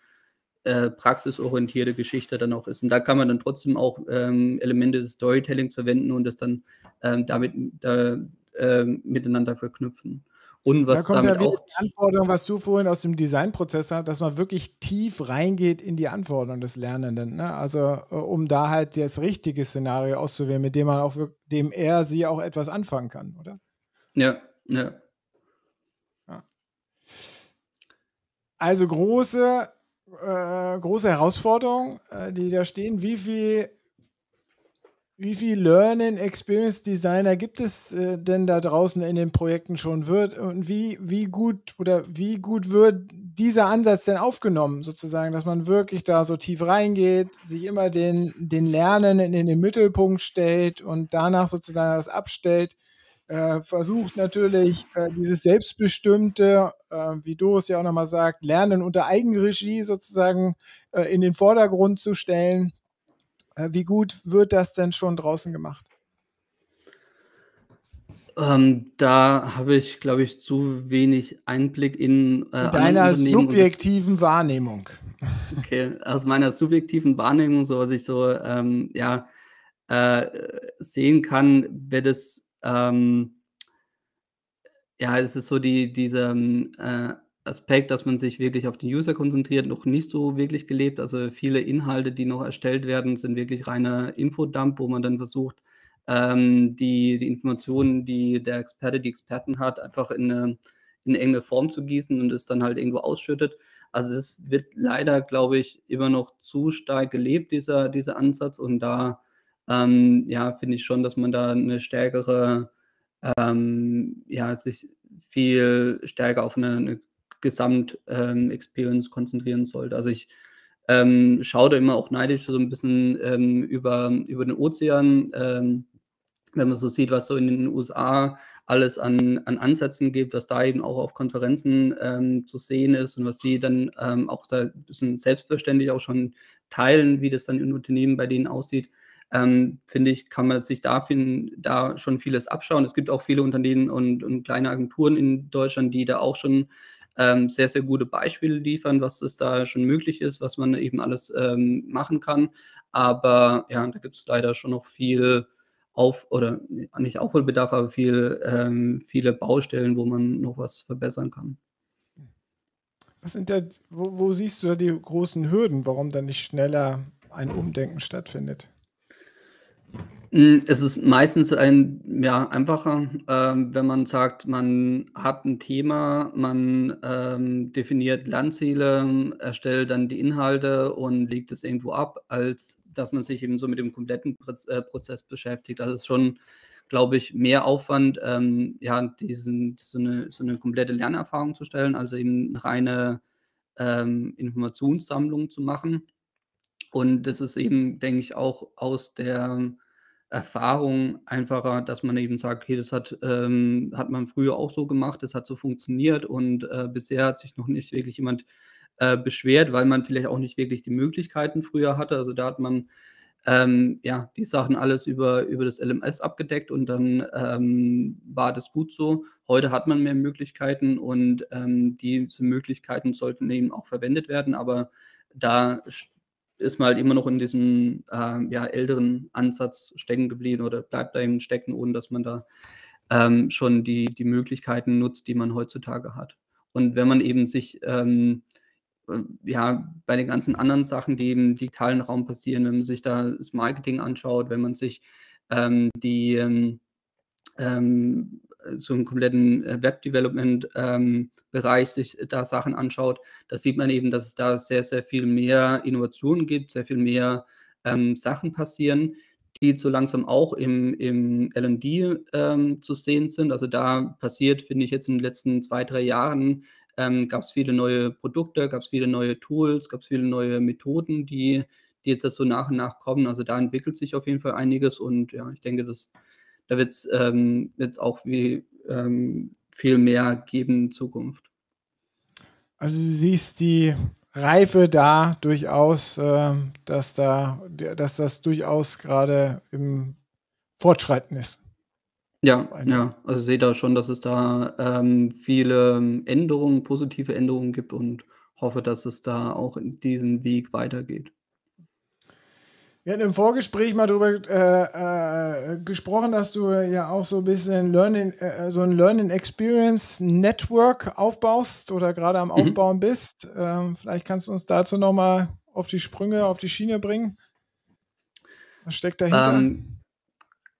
äh, praxisorientierte Geschichte dann auch ist. Und da kann man dann trotzdem auch ähm, Elemente des Storytellings verwenden und das dann ähm, damit da, äh, miteinander verknüpfen. Und was da kommt damit ja auch die Anforderung, was du vorhin aus dem Designprozess hast, dass man wirklich tief reingeht in die Anforderungen des Lernenden. Ne? Also äh, um da halt das richtige Szenario auszuwählen, mit dem man auch dem er sie auch etwas anfangen kann, oder? Ja, ja. ja. Also große, äh, große Herausforderungen, äh, die da stehen. Wie viel wie viel Learning Experience Designer gibt es äh, denn da draußen in den Projekten schon wird? Und wie, wie gut oder wie gut wird dieser Ansatz denn aufgenommen, sozusagen, dass man wirklich da so tief reingeht, sich immer den, den Lernen in, in den Mittelpunkt stellt und danach sozusagen das abstellt, äh, versucht natürlich äh, dieses selbstbestimmte, äh, wie Doris ja auch nochmal sagt, Lernen unter Eigenregie sozusagen äh, in den Vordergrund zu stellen wie gut wird das denn schon draußen gemacht? Ähm, da habe ich, glaube ich, zu wenig Einblick in, äh, in deiner subjektiven Wahrnehmung. Okay, aus meiner subjektiven Wahrnehmung, so was ich so ähm, ja, äh, sehen kann, wird es ähm, ja, es ist so die, diese äh, Aspekt, dass man sich wirklich auf den User konzentriert, noch nicht so wirklich gelebt. Also viele Inhalte, die noch erstellt werden, sind wirklich reiner Infodump, wo man dann versucht, ähm, die, die Informationen, die der Experte, die Experten hat, einfach in eine, in eine enge Form zu gießen und es dann halt irgendwo ausschüttet. Also es wird leider, glaube ich, immer noch zu stark gelebt, dieser, dieser Ansatz. Und da ähm, ja, finde ich schon, dass man da eine stärkere, ähm, ja, sich viel stärker auf eine, eine Gesamt-Experience ähm, konzentrieren sollte. Also ich ähm, schaue da immer auch neidisch so ein bisschen ähm, über, über den Ozean, ähm, wenn man so sieht, was so in den USA alles an, an Ansätzen gibt, was da eben auch auf Konferenzen ähm, zu sehen ist und was sie dann ähm, auch da ein bisschen selbstverständlich auch schon teilen, wie das dann in Unternehmen bei denen aussieht. Ähm, finde ich, kann man sich da, finden, da schon vieles abschauen. Es gibt auch viele Unternehmen und, und kleine Agenturen in Deutschland, die da auch schon ähm, sehr, sehr gute Beispiele liefern, was es da schon möglich ist, was man eben alles ähm, machen kann. Aber ja, da gibt es leider schon noch viel auf oder nicht Aufholbedarf, aber viel, ähm, viele Baustellen, wo man noch was verbessern kann. Was sind da, wo, wo siehst du da die großen Hürden, warum da nicht schneller ein Umdenken stattfindet? Hm, es ist meistens ein ja, einfacher, ähm, wenn man sagt, man hat ein Thema, man, ähm, definiert Lernziele, erstellt dann die Inhalte und legt es irgendwo ab, als dass man sich eben so mit dem kompletten äh, Prozess beschäftigt. Das ist schon, glaube ich, mehr Aufwand, ähm, ja, diesen so eine so 'ne komplette Lernerfahrung zu stellen, also eben 'ne reine, ähm, Informationssammlung zu machen. Und das ist eben, denke ich, auch aus der Erfahrung einfacher, dass man eben sagt: „Okay, das hat ähm, hat man früher auch so gemacht, das hat so funktioniert und, äh, bisher hat sich noch nicht wirklich jemand, äh, beschwert“, weil man vielleicht auch nicht wirklich die Möglichkeiten früher hatte. Also, da hat man, ähm, ja, die Sachen alles über, über das LMS abgedeckt und dann ähm, war das gut so. Heute hat man mehr Möglichkeiten und ähm, diese Möglichkeiten sollten eben auch verwendet werden, aber da ist man halt immer noch in diesem äh, ja, älteren Ansatz stecken geblieben oder bleibt da eben stecken, ohne dass man da ähm, schon die, die Möglichkeiten nutzt, die man heutzutage hat. Und wenn man eben sich ähm, äh, ja, bei den ganzen anderen Sachen, die im digitalen Raum passieren, wenn man sich da das Marketing anschaut, wenn man sich ähm, die ähm, ähm so einen kompletten äh, Web-Development-Bereich ähm, sich da Sachen anschaut, da sieht man eben, dass es da sehr, sehr viel mehr Innovationen gibt, sehr viel mehr ähm, Sachen passieren, die so langsam auch im, im LD ähm, zu sehen sind. Also da passiert, finde ich, jetzt in den letzten zwei, drei Jahren ähm, gab es viele neue Produkte, gab es viele neue Tools, gab es viele neue Methoden, die, die jetzt so nach und nach kommen. Also da entwickelt sich auf jeden Fall einiges und ja, ich denke, dass da wird es ähm, jetzt auch wie, ähm, viel mehr geben in Zukunft. Also du siehst die Reife da durchaus, äh, dass da, dass das durchaus gerade im Fortschreiten ist. Ja, ja, also sehe da schon, dass es da ähm, viele Änderungen, positive Änderungen gibt und hoffe, dass es da auch in diesem Weg weitergeht. Wir hatten im Vorgespräch mal darüber äh, äh, gesprochen, dass du ja auch so ein bisschen Learning, äh, so ein Learning Experience Network aufbaust oder gerade am mhm. Aufbauen bist. Ähm, vielleicht kannst du uns dazu nochmal auf die Sprünge, auf die Schiene bringen. Was steckt dahinter? Ähm,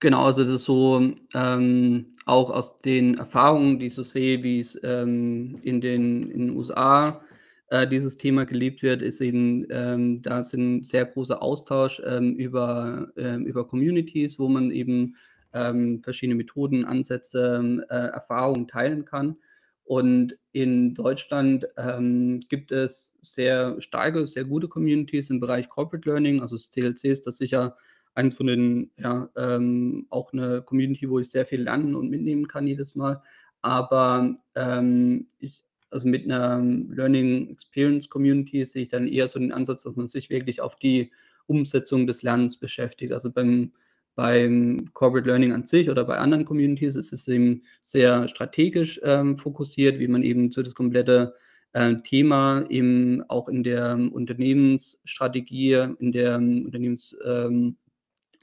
Genau, also das ist so ähm, auch aus den Erfahrungen, die ich so sehe, wie es ähm, in, den, in den USA äh, dieses Thema gelebt wird, ist eben, ähm, da ist ein sehr großer Austausch ähm, über, ähm, über Communities, wo man eben ähm, verschiedene Methoden, Ansätze, äh, Erfahrungen teilen kann. Und in Deutschland ähm, gibt es sehr starke, sehr gute Communities im Bereich Corporate Learning. Also das CLC ist das sicher eins von den, ja, ähm, auch eine Community, wo ich sehr viel lernen und mitnehmen kann jedes Mal. Aber ähm, ich, also mit einer Learning Experience Community sehe ich dann eher so den Ansatz, dass man sich wirklich auf die Umsetzung des Lernens beschäftigt. Also beim, beim Corporate Learning an sich oder bei anderen Communities ist es eben sehr strategisch ähm, fokussiert, wie man eben so das komplette äh, Thema eben auch in der Unternehmensstrategie, in der Unternehmens ähm,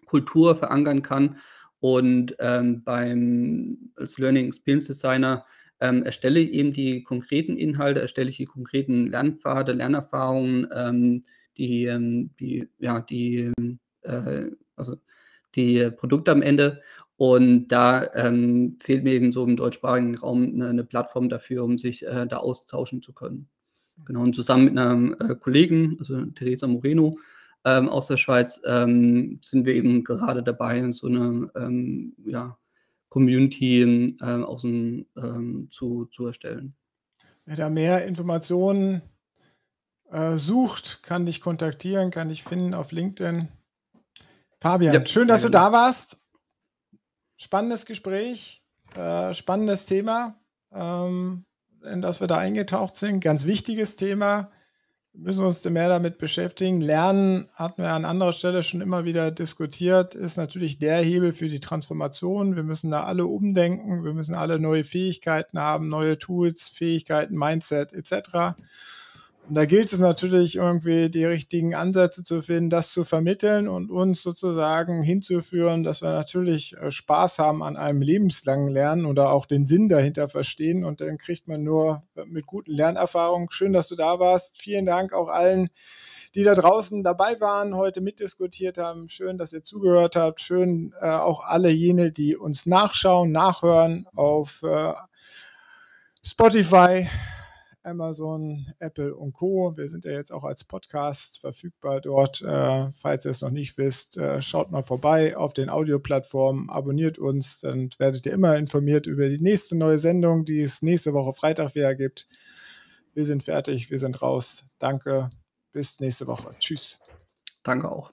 Kultur verankern kann. Und ähm, beim als Learning Experience Designer ähm, erstelle ich eben die konkreten Inhalte, erstelle ich die konkreten Lernpfade, Lernerfahrungen, ähm, die, ähm, die, ja, die, äh, also die Produkte am Ende. Und da ähm, fehlt mir eben so im deutschsprachigen Raum eine, eine Plattform dafür, um sich äh, da austauschen zu können. Genau, und zusammen mit einem äh, Kollegen, also Teresa Moreno, ähm, aus der Schweiz, ähm, sind wir eben gerade dabei, so eine ähm, ja, Community äh, aus dem, ähm, zu, zu erstellen. Wer da mehr Informationen äh, sucht, kann dich kontaktieren, kann dich finden auf LinkedIn. Fabian, ja, schön, dass du da warst. Spannendes Gespräch, äh, spannendes Thema, ähm, in das wir da eingetaucht sind. Ganz wichtiges Thema müssen uns mehr damit beschäftigen. Lernen hatten wir an anderer Stelle schon immer wieder diskutiert, ist natürlich der Hebel für die Transformation. Wir müssen da alle umdenken, wir müssen alle neue Fähigkeiten haben, neue Tools, Fähigkeiten, Mindset etc. Und da gilt es natürlich irgendwie die richtigen Ansätze zu finden, das zu vermitteln und uns sozusagen hinzuführen, dass wir natürlich äh, Spaß haben an einem lebenslangen Lernen oder auch den Sinn dahinter verstehen. Und dann kriegt man nur mit guten Lernerfahrungen. Schön, dass du da warst. Vielen Dank auch allen, die da draußen dabei waren, heute mitdiskutiert haben. Schön, dass ihr zugehört habt. Schön äh, auch alle jene, die uns nachschauen, nachhören auf äh, Spotify Amazon, Apple und Co. Wir sind ja jetzt auch als Podcast verfügbar dort. Äh, falls ihr es noch nicht wisst, äh, schaut mal vorbei auf den Audioplattformen, abonniert uns, dann werdet ihr immer informiert über die nächste neue Sendung, die es nächste Woche Freitag wieder gibt. Wir sind fertig, wir sind raus. Danke, bis nächste Woche. Tschüss. Danke auch.